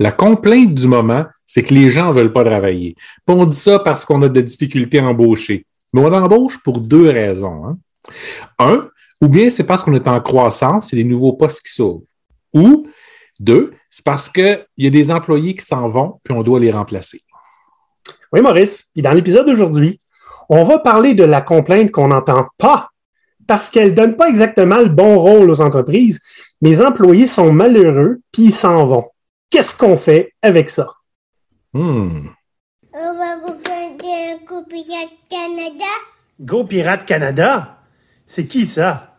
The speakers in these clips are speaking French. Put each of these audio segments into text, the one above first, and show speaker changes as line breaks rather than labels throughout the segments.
La complainte du moment, c'est que les gens ne veulent pas travailler. On dit ça parce qu'on a des difficultés à embaucher. Mais on embauche pour deux raisons. Hein. Un, ou bien c'est parce qu'on est en croissance, a des nouveaux postes qui s'ouvrent. Ou deux, c'est parce qu'il y a des employés qui s'en vont, puis on doit les remplacer.
Oui, Maurice. Et dans l'épisode d'aujourd'hui, on va parler de la complainte qu'on n'entend pas parce qu'elle ne donne pas exactement le bon rôle aux entreprises. Les employés sont malheureux, puis ils s'en vont. Qu'est-ce qu'on fait avec ça?
Hmm.
On va regarder un Go Pirate Canada.
Go Pirate Canada? C'est qui ça?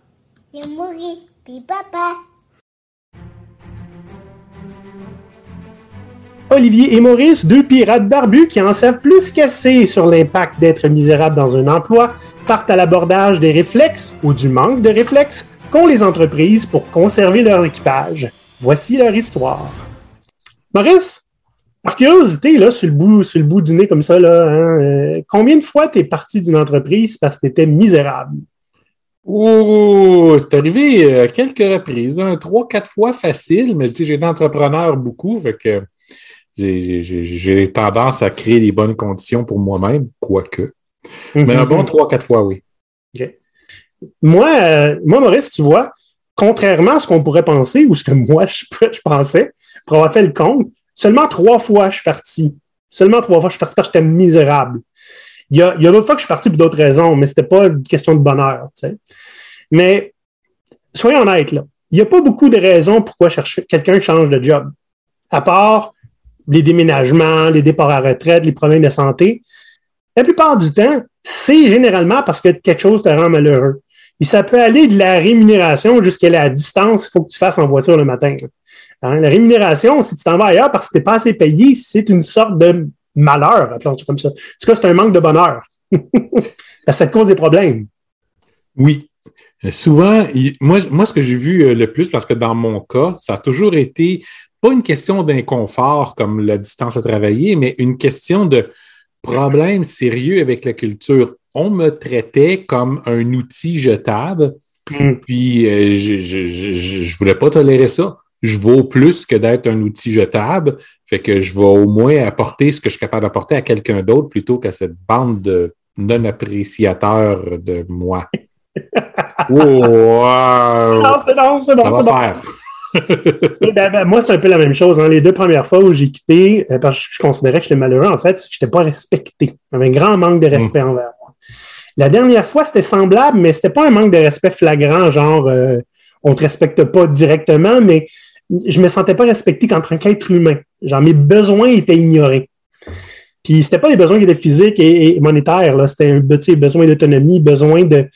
C'est Maurice, puis papa.
Olivier et Maurice, deux pirates barbus qui en savent plus qu'assez sur l'impact d'être misérable dans un emploi, partent à l'abordage des réflexes ou du manque de réflexes qu'ont les entreprises pour conserver leur équipage. Voici leur histoire. Maurice, par curiosité, là, sur le bout, sur le bout du nez comme ça, là, hein, euh, combien de fois t'es parti d'une entreprise parce que t'étais misérable?
Oh, c'est arrivé à quelques reprises, hein, trois, quatre fois facile, mais j'ai été entrepreneur beaucoup, fait que j'ai- tendance à créer les bonnes conditions pour moi-même, quoique. Mais un bon trois, quatre fois, oui.
Moi, euh, moi, Maurice, tu vois, contrairement à ce qu'on pourrait penser ou ce que moi je, je pensais, pour avoir fait le compte, seulement trois fois je suis parti. Seulement trois fois je suis parti parce que j'étais misérable. Il y a, d'autres fois que je suis parti pour d'autres raisons, mais c'était pas une question de bonheur. Mais soyons honnêtes, là. Il n'y a pas beaucoup de raisons pourquoi quelqu'un change de job. À part les déménagements, les départs à retraite, les problèmes de santé. La plupart du temps, c'est généralement parce que quelque chose te rend malheureux. Et ça peut aller de la rémunération jusqu'à la distance qu'il faut que tu fasses en voiture le matin. Hein, La rémunération, si tu t'en vas ailleurs parce que tu n'es pas assez payé, c'est une sorte de malheur, appelons ça comme ça. En tout cas, c'est un manque de bonheur. Ça te cause des problèmes.
Oui. Euh, Souvent, moi, moi, ce que j'ai vu euh, le plus, parce que dans mon cas, ça a toujours été pas une question d'inconfort comme la distance à travailler, mais une question de problème sérieux avec la culture. On me traitait comme un outil jetable,
Mm.
puis euh, je, je, je, je voulais pas tolérer ça. Je vaux plus que d'être un outil jetable, fait que je vais au moins apporter ce que je suis capable d'apporter à quelqu'un d'autre plutôt qu'à cette bande de non-appréciateurs de moi. Oh, wow.
Non, c'est bon, c'est bon,
Ça
c'est. Ben, ben, moi, c'est un peu la même chose. hein. Les deux premières fois où j'ai quitté, euh, parce que je considérais que j'étais malheureux, en fait, c'est que je n'étais pas respecté. J'avais un grand manque de respect envers moi. La dernière fois, c'était semblable, mais c'était pas un manque de respect flagrant, genre euh, on te respecte pas directement, mais je me sentais pas respecté qu'en tant qu'être humain. Genre, mes besoins étaient ignorés. Puis c'était pas des besoins qui étaient physiques et, et monétaires, là. C'était un besoin d'autonomie, besoin de,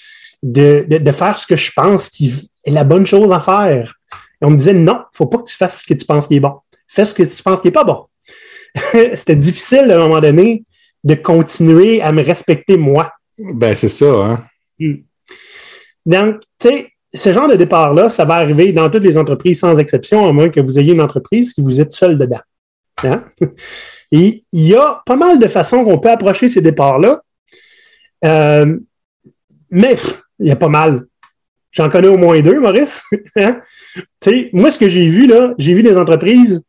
de, de, de faire ce que je pense qui est la bonne chose à faire. Et on me disait non, faut pas que tu fasses ce que tu penses qui est bon. Fais ce que tu penses qui est pas bon. C'était difficile à un moment donné de continuer à me respecter moi.
Ben, c'est ça, hein.
Donc, tu sais, ce genre de départ-là, ça va arriver dans toutes les entreprises sans exception, à moins que vous ayez une entreprise que vous êtes seul dedans. Hein? Il y a pas mal de façons qu'on peut approcher ces départs-là. Euh, mais il y a pas mal. J'en connais au moins deux, Maurice. Hein? Moi, ce que j'ai vu, là, j'ai vu des entreprises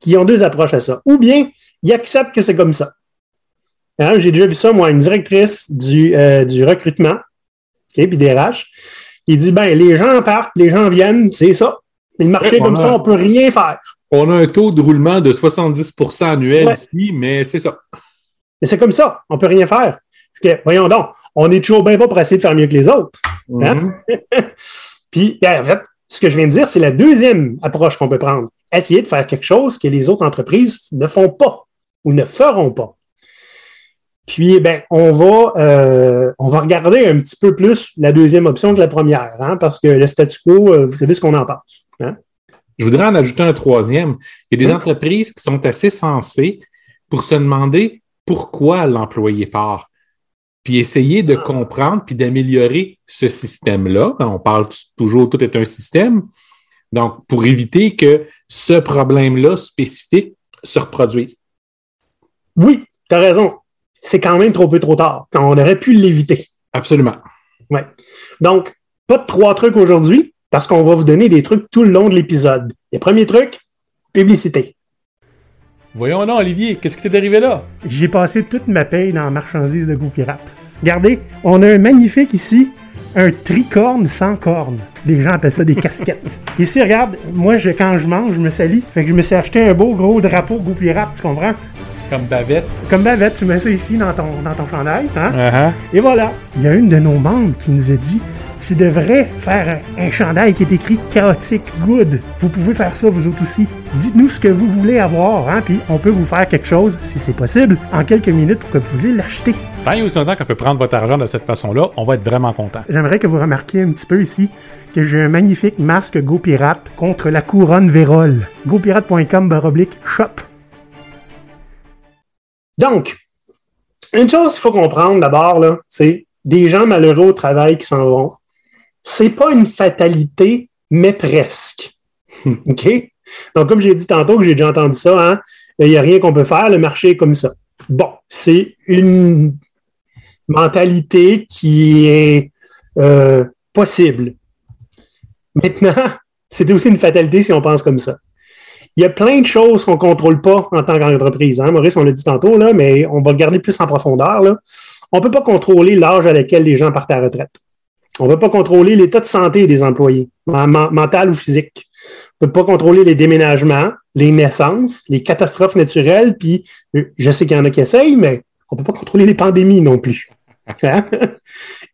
qui ont deux approches à ça. Ou bien, ils acceptent que c'est comme ça. Hein, J'ai déjà vu ça, moi, une directrice du, euh, recrutement, puis des RH, qui dit, ben, les gens partent, les gens viennent, c'est ça. Le marché
Ouais,
comme
a-
ça, on peut rien faire.
On a un taux de roulement de 70% annuel
Ouais.
ici, mais c'est ça.
Mais c'est comme ça, on peut rien faire. Voyons donc, on est toujours bien pas pour essayer de faire mieux que les autres. Hein?
Mhm.
Puis, ben, en fait, ce que je viens de dire, c'est la deuxième approche qu'on peut prendre. Essayer de faire quelque chose que les autres entreprises ne font pas ou ne feront pas. Puis, ben, on va, euh, on va regarder un petit peu plus la deuxième option que la première, hein, parce que le statu quo, euh, vous savez ce qu'on en pense. Hein?
Je voudrais en ajouter un troisième. Il y a des
Oui.
entreprises qui sont assez sensées pour se demander pourquoi l'employé part, puis essayer de comprendre, puis d'améliorer ce système-là. On parle toujours, tout est un système. Donc, pour éviter que ce problème-là spécifique se reproduise.
Oui, tu as raison. C'est quand même trop peu trop tard, quand on aurait pu l'éviter.
Absolument.
Ouais. Donc, pas de trois trucs aujourd'hui, parce qu'on va vous donner des trucs tout le long de l'épisode. Le premier truc, publicité.
Voyons non, Olivier, qu'est-ce qui t'est arrivé là?
J'ai passé toute ma paye dans la marchandise de goût pirate. Regardez, on a un magnifique ici, un tricorne sans corne. Les gens appellent ça des casquettes. Ici, regarde, moi, je, quand je mange, je me salis. Fait que je me suis acheté un beau gros drapeau goût pirate, tu comprends?
Comme bavette.
Comme bavette, tu mets ça ici dans ton, dans ton chandail, hein?
Uh-huh.
Et voilà. Il y a une de nos membres qui nous a dit tu devrais faire un, un chandail qui est écrit chaotique good. Vous pouvez faire ça vous autres aussi. Dites-nous ce que vous voulez avoir, hein, puis on peut vous faire quelque chose, si c'est possible, en quelques minutes pour que vous voulez l'acheter.
Tant et aussi longtemps qu'on peut prendre votre argent de cette façon-là, on va être vraiment content.
J'aimerais que vous remarquiez un petit peu ici que j'ai un magnifique masque Go Pirate contre la couronne Vérole. GoPirate.com baroblique shop. Donc, une chose qu'il faut comprendre d'abord, c'est des gens malheureux au travail qui s'en vont. C'est pas une fatalité, mais presque. OK? Donc, comme j'ai dit tantôt, que j'ai déjà entendu ça, hein, il n'y a rien qu'on peut faire, le marché est comme ça. Bon, c'est une mentalité qui est euh, possible. Maintenant, c'est aussi une fatalité si on pense comme ça. Il y a plein de choses qu'on ne contrôle pas en tant qu'entreprise. Hein? Maurice, on l'a dit tantôt, là, mais on va le garder plus en profondeur. On ne peut pas contrôler l'âge à laquelle les gens partent à la retraite. On ne peut pas contrôler l'état de santé des employés, mental ou physique. On ne peut pas contrôler les déménagements, les naissances, les catastrophes naturelles, puis je sais qu'il y en a qui essayent, mais on ne peut pas contrôler les pandémies non plus. Hein?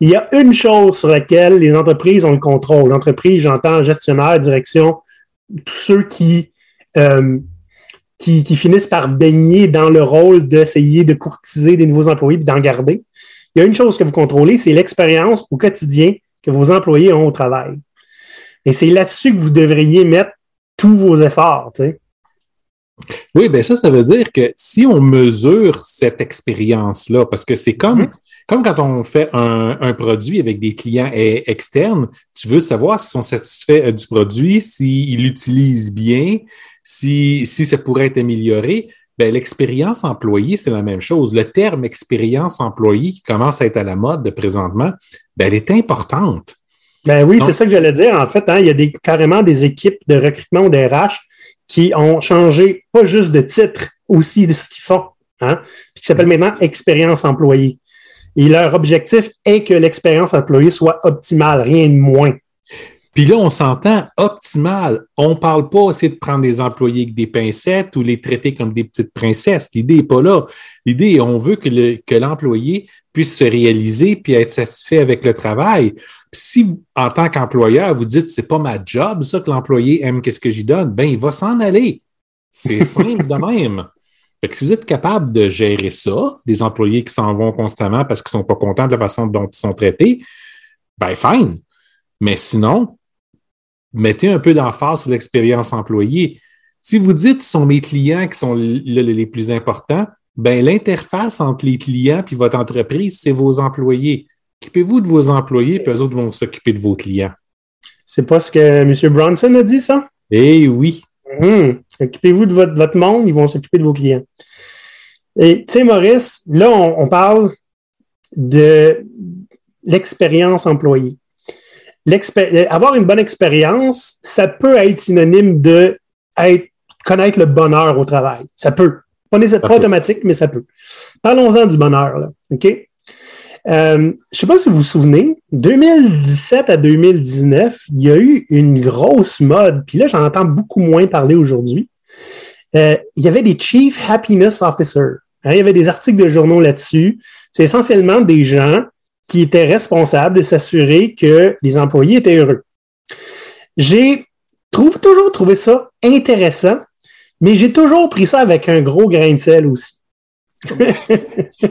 Il y a une chose sur laquelle les entreprises ont le contrôle. L'entreprise, j'entends gestionnaire, direction, tous ceux qui, euh, qui, qui, finissent par baigner dans le rôle d'essayer de courtiser des nouveaux employés et d'en garder. Il y a une chose que vous contrôlez, c'est l'expérience au quotidien que vos employés ont au travail. Et c'est là-dessus que vous devriez mettre tous vos efforts. Tu sais.
Oui, bien ça, ça veut dire que si on mesure cette expérience-là, parce que c'est comme, mm -hmm. comme quand on fait un, un, produit avec des clients externes, tu veux savoir s'ils sont satisfaits du produit, s'ils l'utilisent bien, si, si ça pourrait être amélioré. Ben, l'expérience employée, c'est la même chose. Le terme expérience employée qui commence à être à la mode de présentement, ben, elle est importante.
Ben oui, c'est ça que j'allais dire. En fait, hein, il y a des, carrément des équipes de recrutement ou d'RH qui ont changé pas juste de titre, aussi de ce qu'ils font, hein, puis qui s'appelle maintenant expérience employée. Et leur objectif est que l'expérience employée soit optimale, rien de moins.
Puis là, on s'entend optimal. On ne parle pas aussi de prendre des employés avec des pincettes ou les traiter comme des petites princesses. L'idée n'est pas là. L'idée, on veut que, le, que l'employé puisse se réaliser puis être satisfait avec le travail. Puis si, en tant qu'employeur, vous dites c'est pas ma job, ça, que l'employé aime qu'est-ce que j'y donne, ben il va s'en aller. C'est simple de même. Fait que si vous êtes capable de gérer ça, des employés qui s'en vont constamment parce qu'ils ne sont pas contents de la façon dont ils sont traités, ben fine. Mais sinon, mettez un peu d'emphase sur l'expérience employée. Si vous dites ce sont mes clients qui sont les, les plus importants, ben l'interface entre les clients et votre entreprise, c'est vos employés. Occupez-vous de vos employés, puis eux autres vont s'occuper de vos clients.
C'est pas ce que M. Bronson a dit, ça?
Eh oui.
Mmh. Occupez-vous de votre, votre, monde, ils vont s'occuper de vos clients. Et tu sais, Maurice, là, on, on parle de l'expérience employée avoir une bonne expérience, ça peut être synonyme de être, connaître le bonheur au travail. Ça peut. Pas, pas automatique, mais ça peut. Parlons-en du bonheur. Là. OK? Euh, je ne sais pas si vous vous souvenez, 2017 à 2019, il y a eu une grosse mode, puis là, j'en entends beaucoup moins parler aujourd'hui. Euh, il y avait des Chief Happiness Officers. Hein, il y avait des articles de journaux là-dessus. C'est essentiellement des gens qui était responsable de s'assurer que les employés étaient heureux. J'ai trouve, toujours trouvé ça intéressant, mais j'ai toujours pris ça avec un gros grain de sel aussi.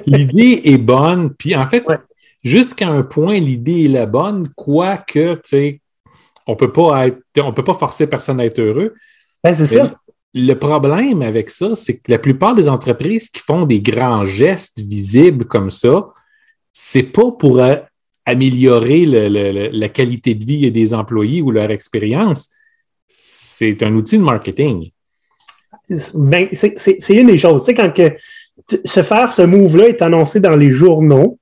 l'idée est bonne, puis en fait, ouais. jusqu'à un point, l'idée est la bonne, quoique, tu sais, on peut pas être, on peut pas forcer personne à être heureux.
Ben, c'est ça.
Le problème avec ça, c'est que la plupart des entreprises qui font des grands gestes visibles comme ça, c'est pas pour euh, améliorer le, le, la qualité de vie des employés ou leur expérience. C'est un outil de marketing.
Ben, c'est une des choses. Tu sais, quand que, se faire ce move-là est annoncé dans les journaux,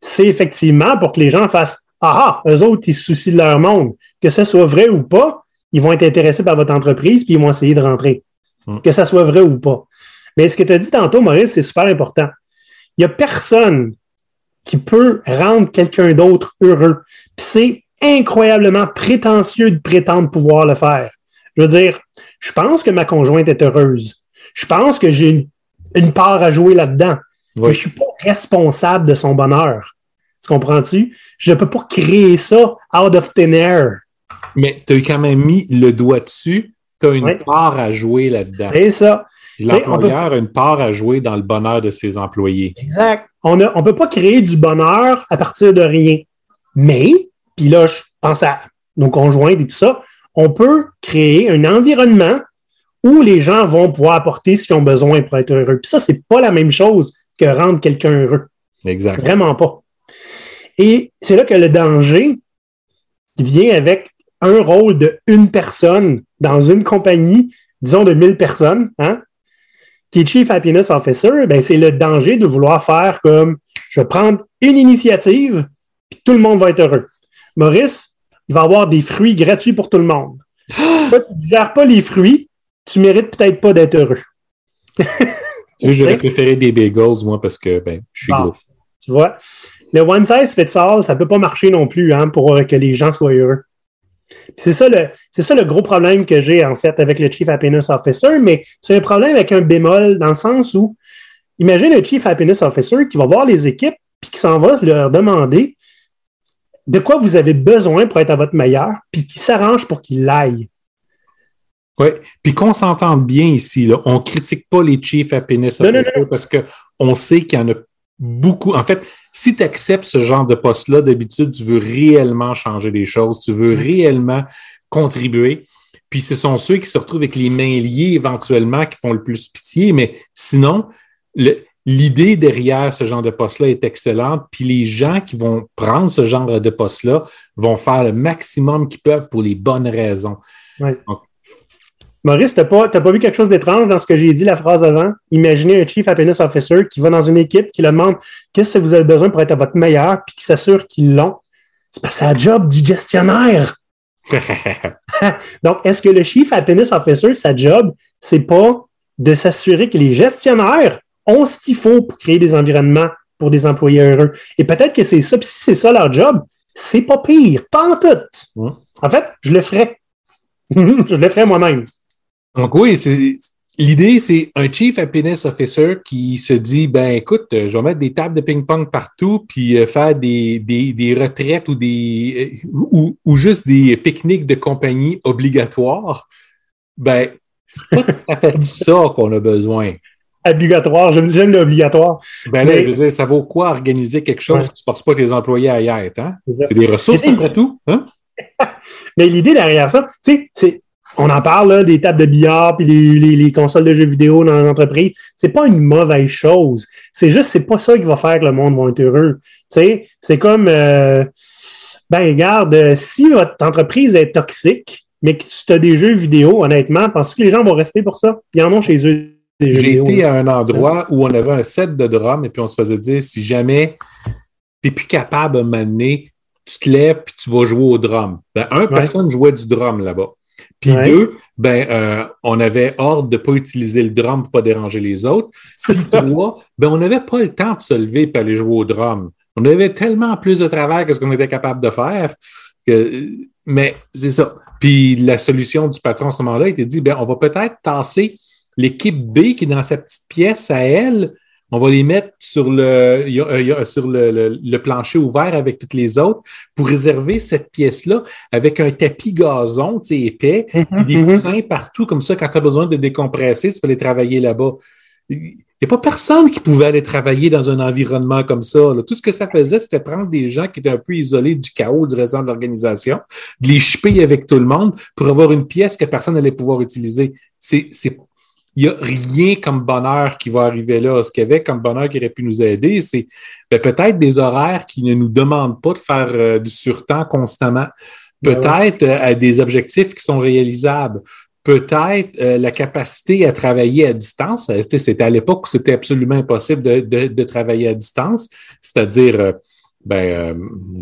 c'est effectivement pour que les gens fassent Ah, eux autres, ils se soucient de leur monde. Que ce soit vrai ou pas, ils vont être intéressés par votre entreprise puis ils vont essayer de rentrer. Mm. Que ça soit vrai ou pas. Mais ce que tu as dit tantôt, Maurice, c'est super important. Il n'y a personne qui peut rendre quelqu'un d'autre heureux. Puis c'est incroyablement prétentieux de prétendre pouvoir le faire. Je veux dire, je pense que ma conjointe est heureuse. Je pense que j'ai une, une part à jouer là-dedans.
Oui.
Mais je suis pas responsable de son bonheur. Tu comprends-tu? Je ne peux pas créer ça out of thin air.
Mais tu as quand même mis le doigt dessus. Tu as une part à jouer là-dedans.
C'est ça.
L'employeur a une part à jouer dans le bonheur de ses employés.
Exact. On ne on peut pas créer du bonheur à partir de rien. Mais, puis là, je pense à nos conjointes et tout ça, on peut créer un environnement où les gens vont pouvoir apporter ce qu'ils ont besoin pour être heureux. Puis ça, c'est pas la même chose que rendre quelqu'un heureux.
Exact.
Vraiment pas. Et c'est là que le danger vient avec un rôle de une personne dans une compagnie, disons de 1000 personnes, hein, qui est Chief Happiness Officer, ben, c'est le danger de vouloir faire comme je vais prendre une initiative, puis tout le monde va être heureux. Maurice, il va avoir des fruits gratuits pour tout le monde. Si tu ne gères pas les fruits, tu mérites peut-être pas d'être heureux.
Tu sais, j'aurais préféré des bagels, moi, parce que ben, je suis
Bon.
gros.
Tu vois? Le one size fits all, ça peut pas marcher non plus hein, pour que les gens soient heureux. C'est ça, le, c'est ça le gros problème que j'ai en fait avec le Chief Happiness Officer, mais c'est un problème avec un bémol dans le sens où, imagine un Chief Happiness Officer qui va voir les équipes puis qui s'en va leur demander de quoi vous avez besoin pour être à votre meilleur, puis qui s'arrange pour qu'il l'aille.
Oui. Puis qu'on s'entende bien ici, là, on critique pas les Chief Happiness
Non, non,
Officers parce qu'on sait qu'il y en a beaucoup. En fait, si tu acceptes ce genre de poste-là, d'habitude, tu veux réellement changer les choses, tu veux réellement contribuer. Puis ce sont ceux qui se retrouvent avec les mains liées éventuellement qui font le plus pitié, mais sinon, l'idée derrière ce genre de poste-là est excellente. Puis les gens qui vont prendre ce genre de poste-là vont faire le maximum qu'ils peuvent pour les bonnes raisons.
Maurice, t'as pas, t'as pas vu quelque chose d'étrange dans ce que j'ai dit la phrase avant? Imaginez un Chief Happiness Officer qui va dans une équipe, qui leur demande qu'est-ce que vous avez besoin pour être à votre meilleur, puis qui s'assure qu'ils l'ont? C'est c'est la job du gestionnaire. Donc, est-ce que le Chief Happiness Officer, sa job, c'est pas de s'assurer que les gestionnaires ont ce qu'il faut pour créer des environnements pour des employés heureux? Et peut-être que c'est ça, puis si c'est ça leur job, c'est pas pire, pas en tout. En fait, je le ferais. je le ferais moi-même.
Donc oui, c'est l'idée, c'est un Chief Happiness Officer qui se dit ben écoute, euh, je vais mettre des tables de ping-pong partout, puis euh, faire des, des, des retraites ou des euh, ou, ou juste des pique-niques de compagnie obligatoires. Ben, c'est pas tout à fait ça qu'on a besoin.
Obligatoire, j'aime j'aime l'obligatoire.
Ben là,
Mais-
je veux dire, ça vaut quoi organiser quelque chose
Ouais.
si tu ne forces pas tes employés à y être, hein?
C'est
des ressources après tout, hein?
Mais l'idée derrière ça, tu sais, c'est. On en parle là, des tables de billard puis les, les- les consoles de jeux vidéo dans l'entreprise. C'est pas une mauvaise chose. C'est juste, c'est pas ça qui va faire que le monde va être heureux. Tu sais, c'est comme, euh, ben regarde, euh, si votre entreprise est toxique, mais que tu as des jeux vidéo, honnêtement, penses que les gens vont rester pour ça? Ils en ont chez eux des jeux
J'ai
vidéo.
été
là.
à un endroit où on avait un set de drums et puis on se faisait dire si jamais tu n'es plus capable de m'amener, tu te lèves puis tu vas jouer au drum. Ben, un, personne jouait du drum là-bas. Puis
Ouais.
deux, ben, euh, on avait ordre de ne pas utiliser le drum pour ne pas déranger les autres. Puis trois, ben, on n'avait pas le temps de se lever et aller jouer au drum. On avait tellement plus de travail que ce qu'on était capable de faire. Que, mais c'est ça. Puis la solution du patron à ce moment-là était dit, ben, on va peut-être tasser l'équipe B qui est dans sa petite pièce à elle. On va les mettre sur le, sur le, le- le plancher ouvert avec toutes les autres pour réserver cette pièce-là avec un tapis gazon, tu sais, épais, puis des
Mhm.
coussins partout, comme ça, quand tu as besoin de décompresser, tu peux aller travailler là-bas. Il n'y a pas personne qui pouvait aller travailler dans un environnement comme ça. là. Tout ce que ça faisait, c'était prendre des gens qui étaient un peu isolés du chaos du restant de l'organisation, de les chipper avec tout le monde pour avoir une pièce que personne n'allait pouvoir utiliser. C'est, c'est, il n'y a rien comme bonheur qui va arriver là. Ce qu'il y avait comme bonheur qui aurait pu nous aider, c'est ben, peut-être des horaires qui ne nous demandent pas de faire euh, du surtemps constamment.
Ben
Peut-être euh, à des objectifs qui sont réalisables peut-être euh, la capacité à travailler à distance. Euh, C'était à l'époque où c'était absolument impossible de, de- de travailler à distance, c'est-à-dire, euh, ben, euh,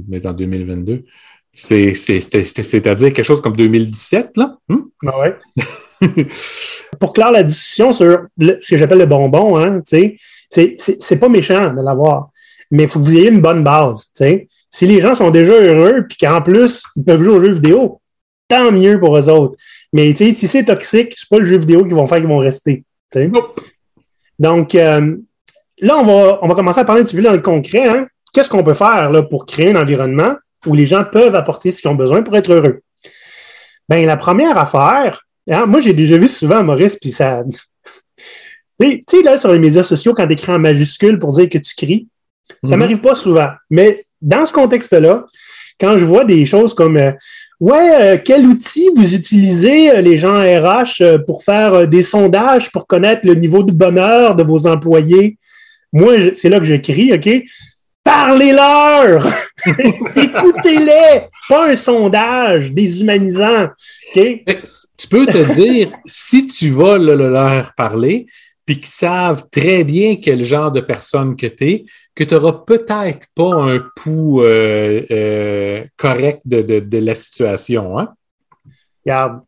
mais en 2022, C'est, c'est, c'est- c'est- c'est-à-dire quelque chose comme 2017, là? Hmm?
Ouais. Pour clore la discussion sur le- ce que j'appelle le bonbon, hein, tu sais, c'est- pas méchant de l'avoir, mais il faut que vous ayez une bonne base. tu sais. Si les gens sont déjà heureux puis qu'en plus, ils peuvent jouer aux jeux vidéo, tant mieux pour eux autres. Mais tu sais, si c'est toxique, c'est pas le jeu vidéo qui vont faire qu'ils vont rester.
Nope.
Donc, euh, là, on va, on va commencer à parler un petit peu dans le concret. Hein? Qu'est-ce qu'on peut faire là, pour créer un environnement où les gens peuvent apporter ce qu'ils ont besoin pour être heureux? Ben, la première affaire, hein, moi, j'ai déjà vu souvent Maurice, puis ça. Tu sais- là, sur les médias sociaux, quand tu écris en majuscule pour dire que tu cries, ça
Mhm.
m'arrive pas souvent. Mais dans ce contexte-là, quand je vois des choses comme euh, Ouais, euh, quel outil vous utilisez, euh, les gens RH, pour faire des sondages pour connaître le niveau de bonheur de vos employés? Moi, je- c'est là que j'écris, OK? Parlez-leur! Écoutez-les! Pas un sondage déshumanisant.
Tu peux te dire, si tu vas le- le leur parler, puis qu'ils savent très bien quel genre de personne que tu es, que tu n'auras peut-être pas un pouls euh, euh, correct de, de- de la situation. Hein?
Regarde.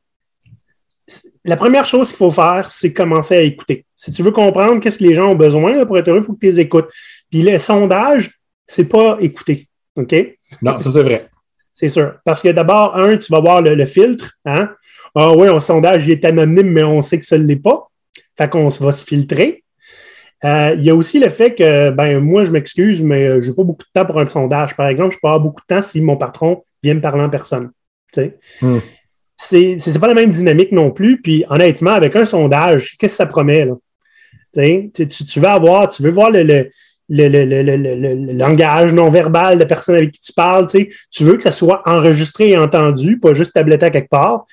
La première chose qu'il faut faire, c'est commencer à écouter. Si tu veux comprendre qu'est-ce que les gens ont besoin là, pour être heureux, il faut que tu les écoutes. Puis les sondages, c'est pas écouter. OK?
Non, ça c'est vrai.
C'est sûr. Parce que d'abord, un, tu vas voir le, le filtre. Hein? Ah oui, un sondage, il est anonyme, mais on sait que ça ne l'est pas. Fait qu'on va se filtrer. Euh, il y a aussi le fait que, ben, moi, je m'excuse, mais je n'ai pas beaucoup de temps pour un sondage. Par exemple, je peux avoir beaucoup de temps si mon patron vient me parler en personne. Tu sais?
Hmm.
C'est c'est pas la même dynamique non plus. Puis honnêtement, avec un sondage, qu'est-ce que ça promet? Là? Tu, sais, tu, tu- tu veux avoir, tu veux voir le, le, le, le- le- le- langage non verbal de la personne avec qui tu parles. Tu, veux que ça soit enregistré et entendu, pas juste tabletté à quelque part.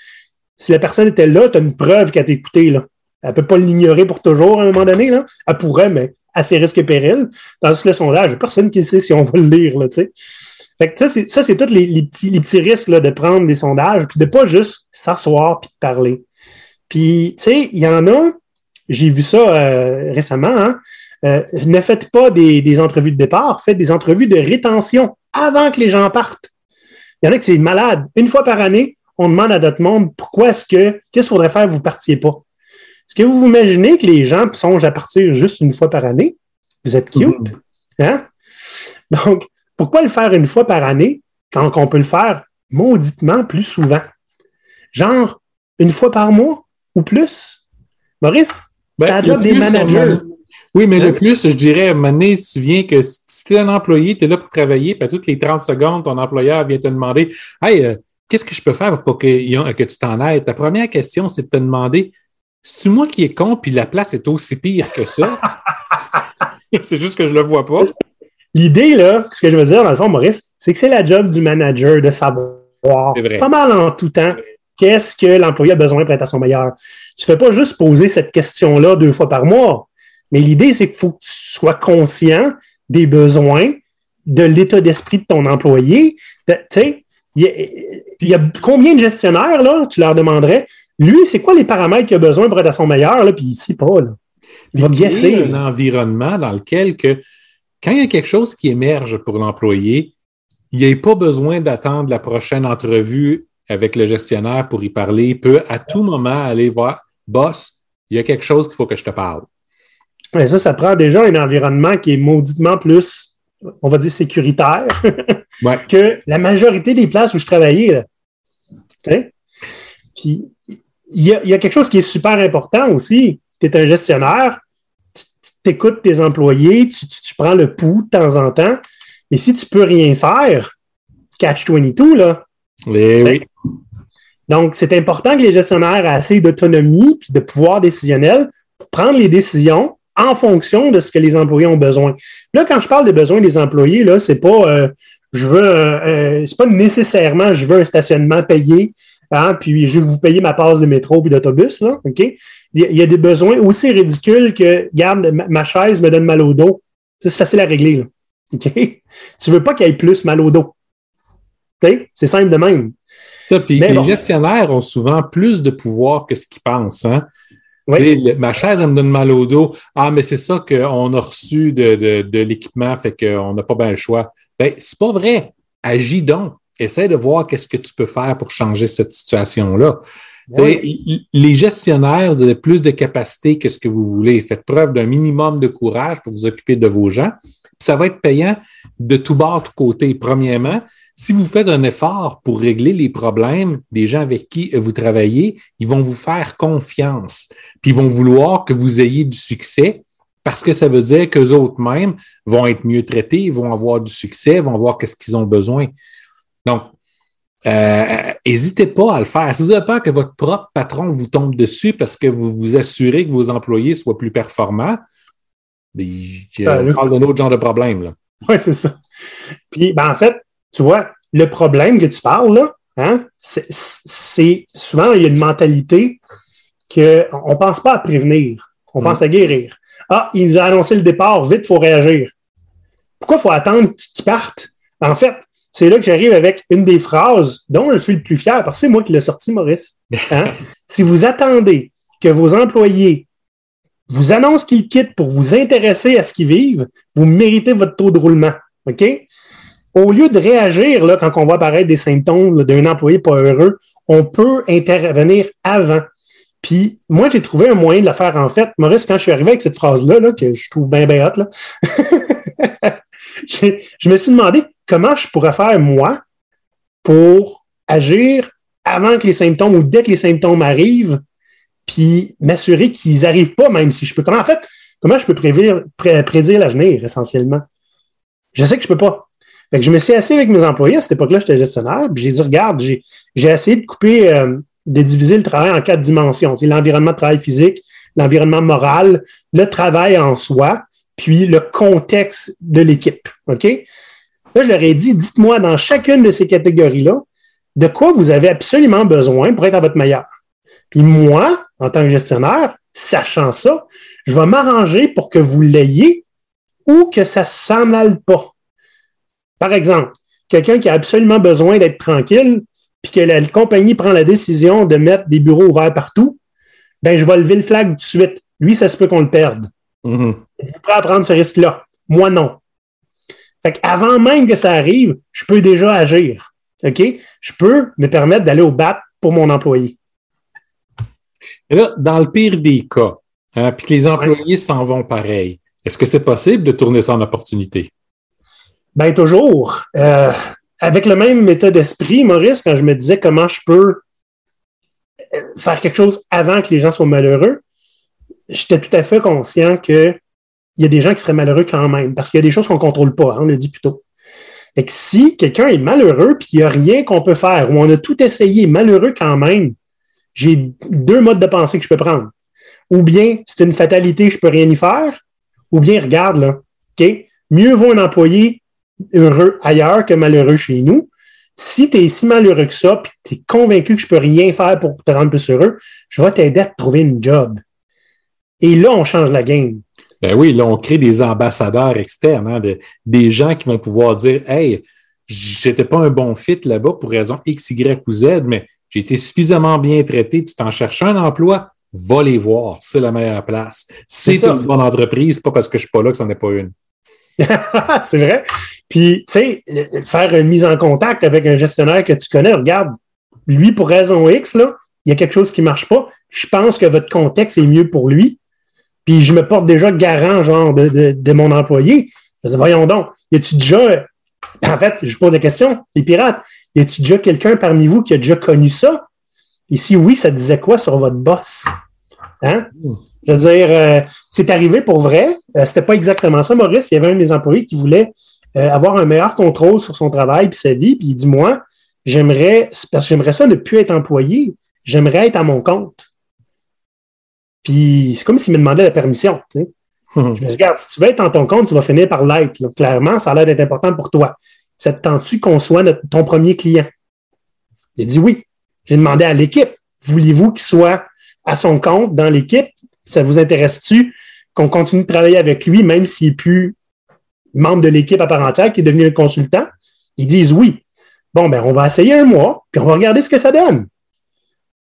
Si la personne était là, tu as une preuve qu'elle t'a écouté. Là. Elle ne peut pas l'ignorer pour toujours à un moment donné. Là. Elle pourrait, mais à ses risques et périls. Que le sondage, personne qui sait si on va le lire. Là. Fait que ça, c'est, ça, c'est tous les, petits, les petits risques là, de prendre des sondages, puis de pas juste s'asseoir puis de parler. Puis, tu sais, il y en a, j'ai vu ça euh, récemment, hein, euh, ne faites pas des, des entrevues de départ, faites des entrevues de rétention avant que les gens partent. Il y en a que c'est malade. Une fois par année, on demande à notre monde pourquoi est-ce que, qu'est-ce qu'il faudrait faire que vous ne partiez pas? Est-ce que vous vous imaginez que les gens songent à partir juste une fois par année? Vous êtes cute. Hein? Donc, pourquoi le faire une fois par année quand on peut le faire mauditement plus souvent? Genre, une fois par mois ou plus? Maurice,
Ben,
ça adopte des managers.
Oui, mais le plus, je dirais, à un moment donné, tu viens que si tu es un employé, tu es là pour travailler, puis à toutes les 30 secondes, ton employeur vient te demander Hey, euh, qu'est-ce que je peux faire pour que, que tu t'en aides? Ta première question, c'est de te demander C'est-tu moi qui est con, puis la place est aussi pire que ça? c'est juste que je le vois pas.
L'idée, là, ce que je veux dire, dans le fond, Maurice, c'est que c'est la job du manager de savoir pas mal en tout temps qu'est-ce que l'employé a besoin pour être à son meilleur. Tu ne fais pas juste poser cette question-là deux fois par mois, mais l'idée, c'est qu'il faut que tu sois conscient des besoins, de l'état d'esprit de ton employé. Tu sais, il y, a, il y a combien de gestionnaires, là, tu leur demanderais, lui, c'est quoi les paramètres qu'il a besoin pour être à son meilleur, là, puis il sait pas, là. Il va guesser.
un environnement dans lequel que, quand il y a quelque chose qui émerge pour l'employé, il n'y a pas besoin d'attendre la prochaine entrevue avec le gestionnaire pour y parler. Il peut à tout moment aller voir Boss, il y a quelque chose qu'il faut que je te parle.
Ça, ça prend déjà un environnement qui est mauditement plus, on va dire, sécuritaire
Ouais.
que la majorité des places où je travaillais. là. OK? Puis, il y, a, il y a quelque chose qui est super important aussi. Tu es un gestionnaire, tu écoutes tes employés, tu, tu- tu prends le pouls de temps en temps, mais si tu peux rien faire, catch 22, là.
Eh oui.
Donc, c'est important que les gestionnaires aient assez d'autonomie et de pouvoir décisionnel pour prendre les décisions en fonction de ce que les employés ont besoin. Là, quand je parle des besoins des employés, là, c'est pas euh, je veux euh, euh, c'est pas nécessairement je veux un stationnement payé, hein, puis je veux vous payer ma passe de métro puis d'autobus, là, OK? Il y, a, des besoins aussi ridicules que garde, ma, chaise me donne mal au dos. Ça, c'est facile à régler, là. OK? Tu veux pas qu'il y ait plus mal au dos. C'est simple de même.
Ça, puis les
bon.
gestionnaires ont souvent plus de pouvoir que ce qu'ils pensent. Hein?
Oui.
Ma chaise, elle me donne mal au dos. Ah, mais c'est ça qu'on a reçu de, de, de l'équipement, fait qu'on n'a pas bien le choix. Ben, c'est pas vrai. Agis donc. essaie de voir qu'est-ce que tu peux faire pour changer cette situation-là.
Oui.
Les gestionnaires, vous avez plus de capacité que ce que vous voulez. Faites preuve d'un minimum de courage pour vous occuper de vos gens. Ça va être payant de tout bord, de tout côté. Premièrement, si vous faites un effort pour régler les problèmes des gens avec qui vous travaillez, ils vont vous faire confiance. Puis ils vont vouloir que vous ayez du succès parce que ça veut dire qu'eux autres mêmes vont être mieux traités, vont avoir du succès, vont voir qu'est-ce qu'ils ont besoin. Donc, n'hésitez pas à le faire. Si vous avez peur que votre propre patron vous tombe dessus parce que vous vous assurez que vos employés soient plus performants, ben, on
Ah, là-
parle d'un autre genre de problème.
Oui, c'est ça. Puis, ben, en fait, tu vois, le problème que tu parles, là, hein, c'est- souvent, il y a une mentalité qu'on ne pense pas à prévenir, on
Mm.
pense à guérir. Ah, il nous a annoncé le départ, vite, il faut réagir. Pourquoi il faut attendre qu'il parte? En fait, c'est là que j'arrive avec une des phrases dont je suis le plus fier, parce que c'est moi qui l'ai sorti, Maurice. Hein? si vous attendez que vos employés vous annoncent qu'ils quittent pour vous intéresser à ce qu'ils vivent, vous méritez votre taux de roulement. OK? Au lieu de réagir quand on voit apparaître des symptômes d'un employé pas heureux, on peut intervenir avant. Puis moi, j'ai trouvé un moyen de le faire en fait. Maurice, quand je suis arrivé avec cette phrase-là, là, que je trouve bien bien je me suis demandé comment je pourrais faire moi pour agir avant que les symptômes ou dès que les symptômes arrivent, puis m'assurer qu'ils n'arrivent pas, même si je peux. Comment, en fait, comment je peux prédire l'avenir, essentiellement? Je sais que je peux pas. Je me suis assis avec mes employés, à cette époque-là, j'étais gestionnaire, puis j'ai dit, regarde, j'ai j'ai essayé de couper, euh, de diviser le travail en quatre dimensions. C'est l'environnement de travail physique, l'environnement moral, le travail en soi, puis le contexte de l'équipe. OK? Là, je leur ai dit, dites-moi dans chacune de ces catégories-là, de quoi vous avez absolument besoin pour être à votre meilleur. Puis moi, en tant que gestionnaire, sachant ça, je vais m'arranger pour que vous l'ayez ou que ça ne s'en aille pas. Par exemple, quelqu'un qui a absolument besoin d'être tranquille, puis que la compagnie prend la décision de mettre des bureaux ouverts partout, ben je vais lever le flag tout de suite. Lui, ça se peut qu'on le perde.
Mhm.
Êtes-vous prêt à prendre ce risque-là? Moi, non. Fait avant même que ça arrive, je peux déjà agir. OK? Je peux me permettre d'aller au bat pour mon employé.
Et là, dans le pire des cas, hein, puis que les employés s'en vont pareil, est-ce que c'est possible de tourner ça en opportunité?
Ben toujours. Euh, avec le même état d'esprit, Maurice, quand je me disais comment je peux euh, faire quelque chose avant que les gens soient malheureux, j'étais tout à fait conscient qu'il y a des gens qui seraient malheureux quand même, parce qu'il y a des choses qu'on ne contrôle pas, hein, on l'a dit plus tôt. Fait que si quelqu'un est malheureux puis qu'il n'y a rien qu'on peut faire, ou on a tout essayé, malheureux quand même, j'ai deux modes de pensée que je peux prendre. Ou bien c'est une fatalité, je ne peux rien y faire, ou bien regarde là, OK? Mieux vaut un employé heureux ailleurs que malheureux chez nous. Si tu es si malheureux que ça, puis tu es convaincu que je peux rien faire pour te rendre plus heureux, je vais t'aider à te trouver une job. Et là, on change la game.
Ben oui, là, on crée des ambassadeurs externes, hein, de- des gens qui vont pouvoir dire Hey, j'étais pas un bon fit là-bas pour raison X, Y ou Z, mais j'ai été suffisamment bien traité, tu t'en cherches un emploi, va les voir, c'est la meilleure place.
C'est ça.
une bonne entreprise, pas parce que je suis pas là que c'en est pas une.
c'est vrai. Puis, tu sais, faire une mise en contact avec un gestionnaire que tu connais, regarde, lui, pour raison X, là, il y a quelque chose qui ne marche pas. Je pense que votre contexte est mieux pour lui. Puis, je me porte déjà garant, genre, de, de, de mon employé. Je dis, voyons donc, y a-tu déjà, en fait, je pose la question, les pirates, y a-tu déjà quelqu'un parmi vous qui a déjà connu ça? Et si oui, ça disait quoi sur votre boss? Hein? Je veux dire, euh, c'est arrivé pour vrai. Euh, C'était pas exactement ça, Maurice. Il y avait un de mes employés qui voulait euh, avoir un meilleur contrôle sur son travail et sa vie. Puis il dit Moi, j'aimerais, parce que j'aimerais ça ne plus être employé, j'aimerais être à mon compte. Puis c'est comme s'il me demandait la permission. Je me dis, regarde, si tu veux être en ton compte, tu vas finir par l'être. Clairement, ça a l'air d'être important pour toi. Ça te tente-tu qu'on soit ton premier client? Il a dit oui. J'ai demandé à l'équipe, voulez-vous qu'il soit à son compte dans l'équipe? Ça vous intéresse-tu qu'on continue de travailler avec lui, même s'il n'est plus membre de l'équipe à part entière, qui est devenu un consultant? Ils disent oui. Bon, ben, on va essayer un mois, puis on va regarder ce que ça donne.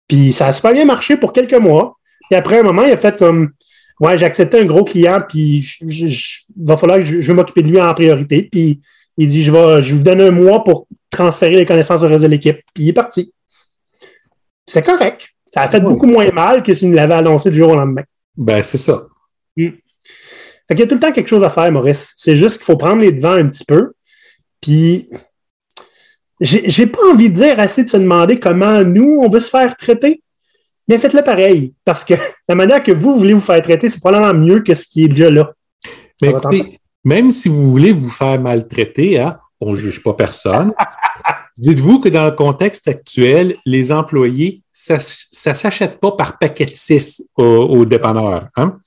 Puis ça a super bien marché pour quelques mois. Puis après un moment, il a fait comme Ouais, j'ai accepté un gros client, puis il va falloir que je, je vais m'occuper de lui en priorité. Puis il dit Je vais je vous donne un mois pour transférer les connaissances au reste de l'équipe. Puis il est parti. C'est correct. Ça a fait
Oui.
beaucoup moins mal que s'il nous l'avait annoncé du jour au lendemain.
Ben, c'est ça.
Fait qu'il y a tout le temps quelque chose à faire, Maurice. C'est juste qu'il faut prendre les devants un petit peu. Puis, j'ai pas envie de dire assez de se demander comment nous, on veut se faire traiter. Mais faites-le pareil. Parce que la manière que vous voulez vous faire traiter, c'est probablement mieux que ce qui est déjà là.
Mais écoutez, même si vous voulez vous faire maltraiter, hein, on ne juge pas personne. Dites-vous que dans le contexte actuel, les employés, ça ne s'achète pas par paquet de six au, au dépanneur. Hein?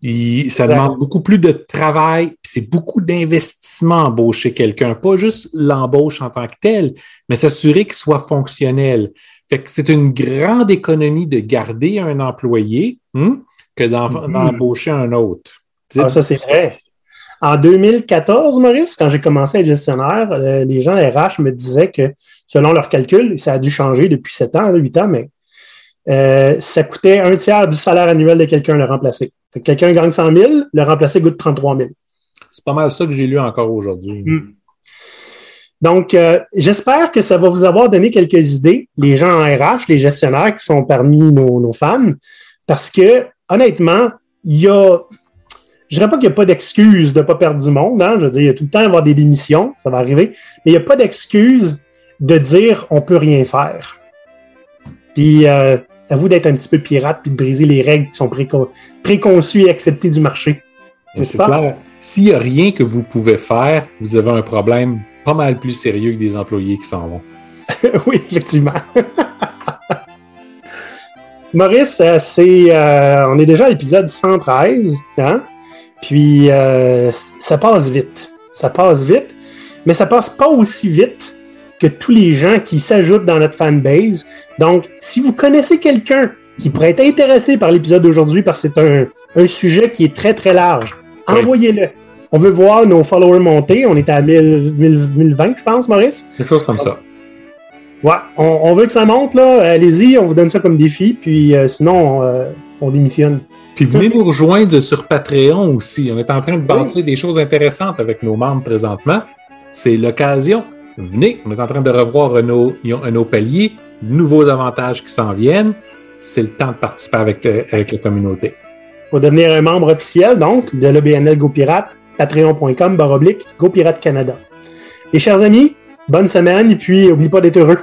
Il- ça demande beaucoup plus de travail, puis c'est beaucoup d'investissement embaucher quelqu'un, pas juste l'embauche en tant que telle, mais s'assurer qu'il soit fonctionnel. Fait que c'est une grande économie de garder un employé hein, que
Mhm.
d'embaucher un autre.
Ah, ça, c'est vrai. En 2014, Maurice, quand j'ai commencé à être gestionnaire, euh, les gens RH me disaient que, selon leurs calculs, ça a dû changer depuis 7 ans, 8 ans, mais euh, ça coûtait un tiers du salaire annuel de quelqu'un le remplacer. Que quelqu'un gagne 100 000, le remplacer coûte 33 000.
C'est pas mal ça que j'ai lu encore aujourd'hui.
Mm. Donc, euh, j'espère que ça va vous avoir donné quelques idées, les gens en RH, les gestionnaires qui sont parmi nos, nos fans, parce que, honnêtement, il y a. Je dirais pas qu'il n'y a pas d'excuse de ne pas perdre du monde. Hein? Je veux dire, il y a tout le temps à avoir des démissions, ça va arriver, mais il n'y a pas d'excuse de dire on peut rien faire. Puis, euh, à vous d'être un petit peu pirate puis de briser les règles qui sont préco- préconçues et acceptées du marché.
C'est clair. S'il n'y a rien que vous pouvez faire, vous avez un problème pas mal plus sérieux que des employés qui s'en vont.
oui, effectivement. Maurice, euh, c'est, euh, on est déjà à l'épisode 113, hein? Puis euh, ça passe vite. Ça passe vite, mais ça passe pas aussi vite que tous les gens qui s'ajoutent dans notre fanbase. Donc, si vous connaissez quelqu'un qui pourrait être intéressé par l'épisode d'aujourd'hui parce que c'est un, un sujet qui est très, très large,
Oui.
envoyez-le. On veut voir nos followers monter. On est à 1000, 1000, 1020, je pense, Maurice.
Quelque chose comme ça.
Ouais, on, on veut que ça monte, là. Allez-y, on vous donne ça comme défi, puis euh, sinon, euh, on démissionne.
Puis venez nous rejoindre sur Patreon aussi. On est en train de bâtir des choses intéressantes avec nos membres présentement. C'est l'occasion. Venez, on est en train de revoir nos, nos paliers, nouveaux avantages qui s'en viennent. C'est le temps de participer avec, euh, avec la communauté.
Pour devenir un membre officiel, donc, de l'OBNL GoPirate, patreon.com, baroblique, GoPirate Canada. Et chers amis, bonne semaine, et puis, n'oublie pas d'être heureux.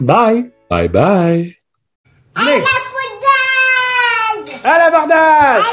Bye!
Bye bye!
À l'abordage!